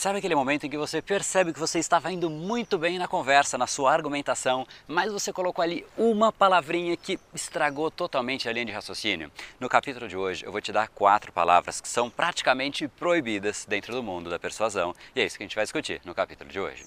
Sabe aquele momento em que você percebe que você estava indo muito bem na conversa, na sua argumentação, mas você colocou ali uma palavrinha que estragou totalmente a linha de raciocínio? No capítulo de hoje eu vou te dar quatro palavras que são praticamente proibidas dentro do mundo da persuasão e é isso que a gente vai discutir no capítulo de hoje.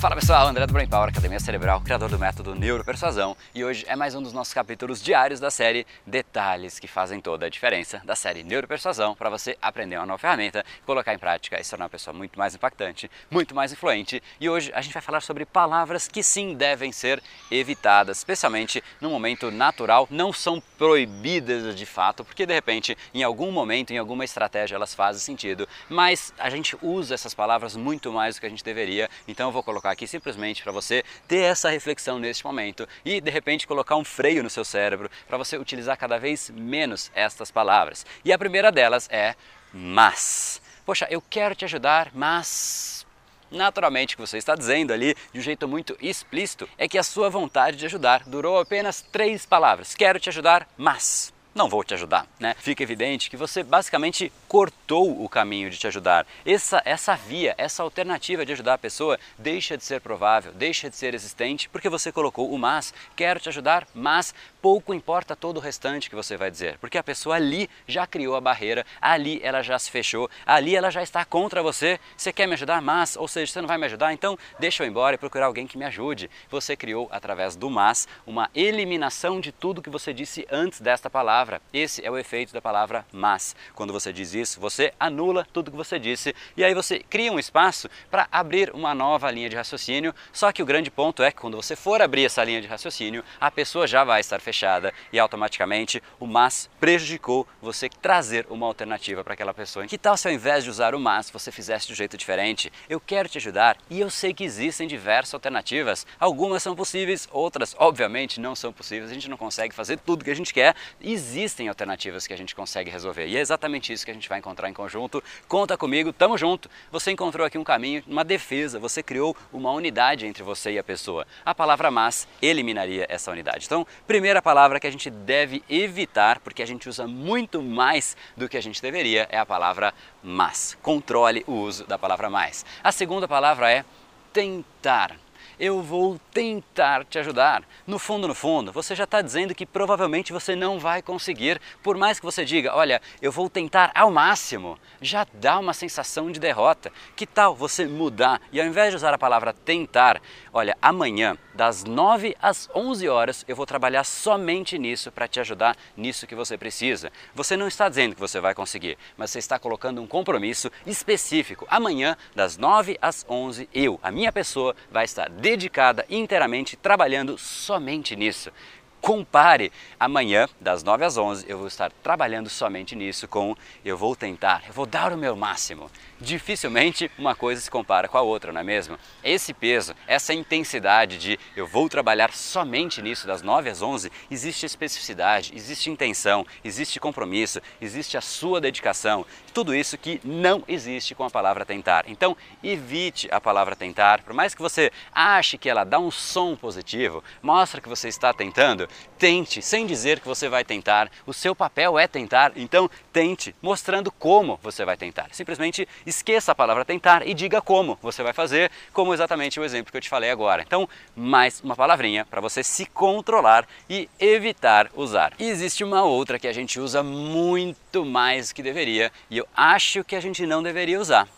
Fala pessoal, André do Brain Power, Academia Cerebral, criador do método Neuropersuasão e hoje é mais um dos nossos capítulos diários da série Detalhes que fazem toda a diferença da série Neuropersuasão para você aprender uma nova ferramenta, colocar em prática e se tornar uma pessoa muito mais impactante, muito mais influente e hoje a gente vai falar sobre palavras que sim devem ser evitadas, especialmente no momento natural, não são proibidas de fato, porque de repente em algum momento, em alguma estratégia elas fazem sentido, mas a gente usa essas palavras muito mais do que a gente deveria, então eu vou colocar colocar aqui simplesmente para você ter essa reflexão neste momento e de repente colocar um freio no seu cérebro para você utilizar cada vez menos estas palavras. E a primeira delas é mas. Poxa, eu quero te ajudar, mas naturalmente o que você está dizendo ali de um jeito muito explícito é que a sua vontade de ajudar durou apenas três palavras. Quero te ajudar, mas não vou te ajudar, né? Fica evidente que você basicamente cortou o caminho de te ajudar. Essa, essa via, essa alternativa de ajudar a pessoa deixa de ser provável, deixa de ser existente, porque você colocou o mas, quero te ajudar, mas pouco importa todo o restante que você vai dizer, porque a pessoa ali já criou a barreira, ali ela já se fechou, ali ela já está contra você. Você quer me ajudar, mas, ou seja, você não vai me ajudar, então deixa eu ir embora e procurar alguém que me ajude. Você criou através do mas uma eliminação de tudo que você disse antes desta palavra. Esse é o efeito da palavra mas. Quando você diz isso, você anula tudo que você disse e aí você cria um espaço para abrir uma nova linha de raciocínio. Só que o grande ponto é que quando você for abrir essa linha de raciocínio, a pessoa já vai estar fechada e automaticamente o mas prejudicou você trazer uma alternativa para aquela pessoa. Que tal se ao invés de usar o mas, você fizesse de um jeito diferente? Eu quero te ajudar e eu sei que existem diversas alternativas. Algumas são possíveis, outras obviamente não são possíveis. A gente não consegue fazer tudo que a gente quer. Existe existem alternativas que a gente consegue resolver. E é exatamente isso que a gente vai encontrar em conjunto. Conta comigo, tamo junto. Você encontrou aqui um caminho, uma defesa, você criou uma unidade entre você e a pessoa. A palavra mas eliminaria essa unidade. Então, primeira palavra que a gente deve evitar, porque a gente usa muito mais do que a gente deveria, é a palavra mas. Controle o uso da palavra mais. A segunda palavra é tentar eu vou tentar te ajudar. No fundo, no fundo, você já está dizendo que provavelmente você não vai conseguir, por mais que você diga, olha, eu vou tentar ao máximo, já dá uma sensação de derrota. Que tal você mudar e ao invés de usar a palavra tentar, olha, amanhã, das 9 às 11 horas, eu vou trabalhar somente nisso para te ajudar nisso que você precisa. Você não está dizendo que você vai conseguir, mas você está colocando um compromisso específico. Amanhã, das 9 às 11, eu, a minha pessoa, vai estar dedicada inteiramente trabalhando somente nisso. Compare amanhã, das 9 às 11, eu vou estar trabalhando somente nisso com eu vou tentar, eu vou dar o meu máximo. Dificilmente uma coisa se compara com a outra, não é mesmo? Esse peso, essa intensidade de eu vou trabalhar somente nisso das 9 às 11, existe especificidade, existe intenção, existe compromisso, existe a sua dedicação. Tudo isso que não existe com a palavra tentar. Então, evite a palavra tentar, por mais que você ache que ela dá um som positivo, mostra que você está tentando, tente, sem dizer que você vai tentar. O seu papel é tentar, então tente, mostrando como você vai tentar. Simplesmente esqueça a palavra tentar e diga como você vai fazer, como exatamente o exemplo que eu te falei agora. Então, mais uma palavrinha para você se controlar e evitar usar. E existe uma outra que a gente usa muito mais que deveria e eu acho que a gente não deveria usar,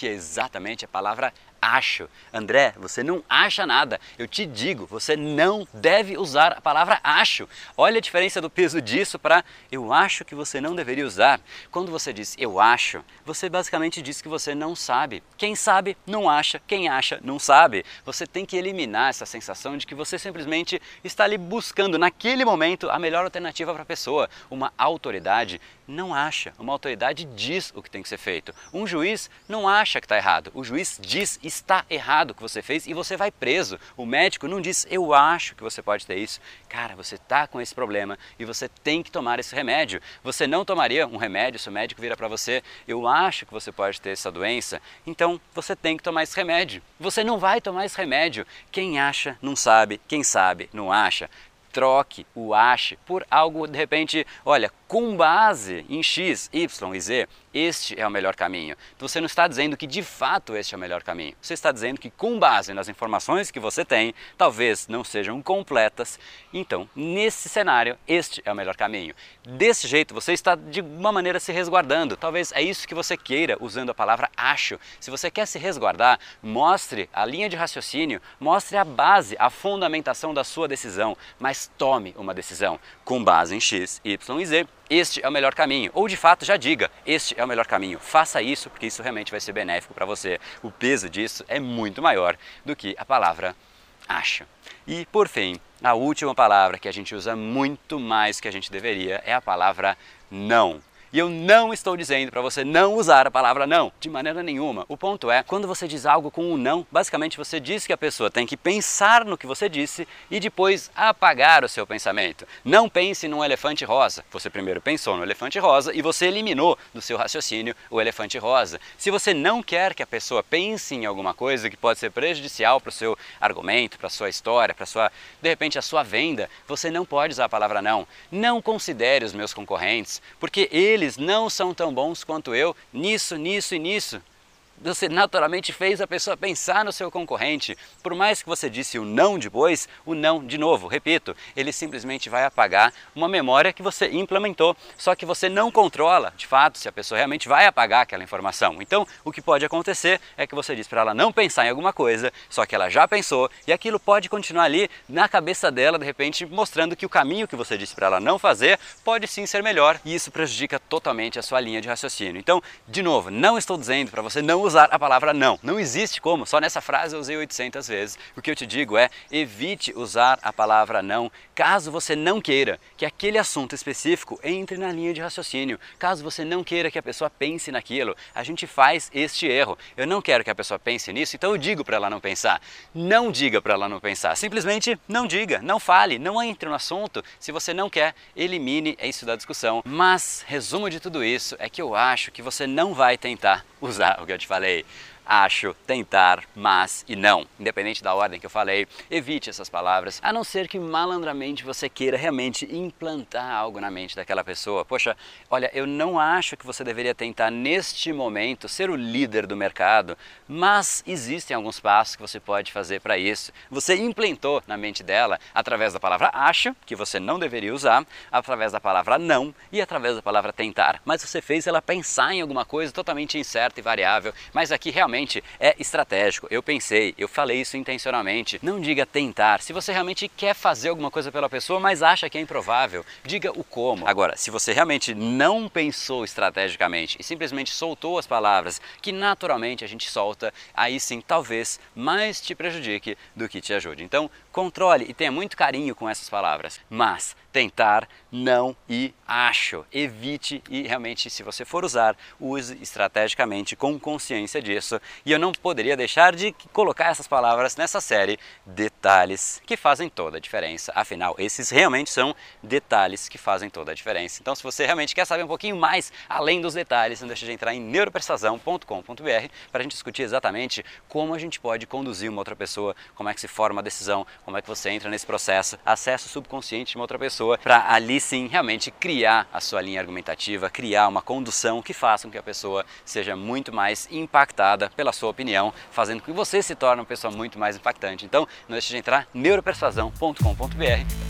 que é exatamente a palavra acho. André, você não acha nada. Eu te digo, você não deve usar a palavra acho. Olha a diferença do peso disso para eu acho que você não deveria usar. Quando você diz eu acho, você basicamente diz que você não sabe. Quem sabe não acha, quem acha não sabe. Você tem que eliminar essa sensação de que você simplesmente está ali buscando naquele momento a melhor alternativa para a pessoa. Uma autoridade não acha, uma autoridade diz o que tem que ser feito. Um juiz não acha que está errado, o juiz diz está errado o que você fez e você vai preso. O médico não diz eu acho que você pode ter isso. Cara, você está com esse problema e você tem que tomar esse remédio. Você não tomaria um remédio se o médico vira para você eu acho que você pode ter essa doença, então você tem que tomar esse remédio. Você não vai tomar esse remédio. Quem acha não sabe, quem sabe não acha troque o ache por algo de repente, olha, com base em X, Y e Z, este é o melhor caminho. Então você não está dizendo que de fato este é o melhor caminho. Você está dizendo que com base nas informações que você tem, talvez não sejam completas, então nesse cenário este é o melhor caminho. Desse jeito você está de uma maneira se resguardando. Talvez é isso que você queira usando a palavra acho. Se você quer se resguardar, mostre a linha de raciocínio, mostre a base, a fundamentação da sua decisão, mas tome uma decisão com base em X, Y e Z este é o melhor caminho. Ou de fato já diga, este é o melhor caminho. Faça isso porque isso realmente vai ser benéfico para você. O peso disso é muito maior do que a palavra acho. E por fim, a última palavra que a gente usa muito mais que a gente deveria é a palavra não. E eu não estou dizendo para você não usar a palavra não, de maneira nenhuma. O ponto é, quando você diz algo com um não, basicamente você diz que a pessoa tem que pensar no que você disse e depois apagar o seu pensamento. Não pense num elefante rosa. Você primeiro pensou no elefante rosa e você eliminou do seu raciocínio o elefante rosa. Se você não quer que a pessoa pense em alguma coisa que pode ser prejudicial para o seu argumento, para a sua história, para sua, de repente, a sua venda, você não pode usar a palavra não. Não considere os meus concorrentes, porque eles eles não são tão bons quanto eu. Nisso, nisso e nisso você naturalmente fez a pessoa pensar no seu concorrente. Por mais que você disse o não depois, o não de novo, repito, ele simplesmente vai apagar uma memória que você implementou, só que você não controla, de fato, se a pessoa realmente vai apagar aquela informação. Então, o que pode acontecer é que você diz para ela não pensar em alguma coisa, só que ela já pensou e aquilo pode continuar ali na cabeça dela, de repente, mostrando que o caminho que você disse para ela não fazer pode sim ser melhor e isso prejudica totalmente a sua linha de raciocínio. Então, de novo, não estou dizendo para você não usar a palavra não. Não existe como, só nessa frase eu usei 800 vezes. O que eu te digo é: evite usar a palavra não caso você não queira que aquele assunto específico entre na linha de raciocínio. Caso você não queira que a pessoa pense naquilo, a gente faz este erro. Eu não quero que a pessoa pense nisso, então eu digo para ela não pensar. Não diga para ela não pensar, simplesmente não diga, não fale, não entre no assunto. Se você não quer, elimine isso da discussão. Mas, resumo de tudo isso é que eu acho que você não vai tentar usar o que eu te falei 嘞 acho, tentar, mas e não. Independente da ordem que eu falei, evite essas palavras, a não ser que malandramente você queira realmente implantar algo na mente daquela pessoa. Poxa, olha, eu não acho que você deveria tentar neste momento ser o líder do mercado, mas existem alguns passos que você pode fazer para isso. Você implantou na mente dela através da palavra acho, que você não deveria usar, através da palavra não e através da palavra tentar. Mas você fez ela pensar em alguma coisa totalmente incerta e variável, mas aqui realmente realmente é estratégico. Eu pensei, eu falei isso intencionalmente. Não diga tentar. Se você realmente quer fazer alguma coisa pela pessoa, mas acha que é improvável, diga o como. Agora, se você realmente não pensou estrategicamente e simplesmente soltou as palavras que naturalmente a gente solta, aí sim talvez mais te prejudique do que te ajude. Então, controle e tenha muito carinho com essas palavras. Mas tentar, não e acho. Evite e realmente, se você for usar, use estrategicamente com consciência disso. E eu não poderia deixar de colocar essas palavras nessa série, detalhes que fazem toda a diferença. Afinal, esses realmente são detalhes que fazem toda a diferença. Então, se você realmente quer saber um pouquinho mais além dos detalhes, não deixe de entrar em neuropersuasão.com.br para a gente discutir exatamente como a gente pode conduzir uma outra pessoa, como é que se forma uma decisão, como é que você entra nesse processo, acesso subconsciente de uma outra pessoa pessoa para ali sim realmente criar a sua linha argumentativa, criar uma condução que faça com que a pessoa seja muito mais impactada pela sua opinião, fazendo com que você se torne uma pessoa muito mais impactante. Então, não deixe de entrar neuropersuasão.com.br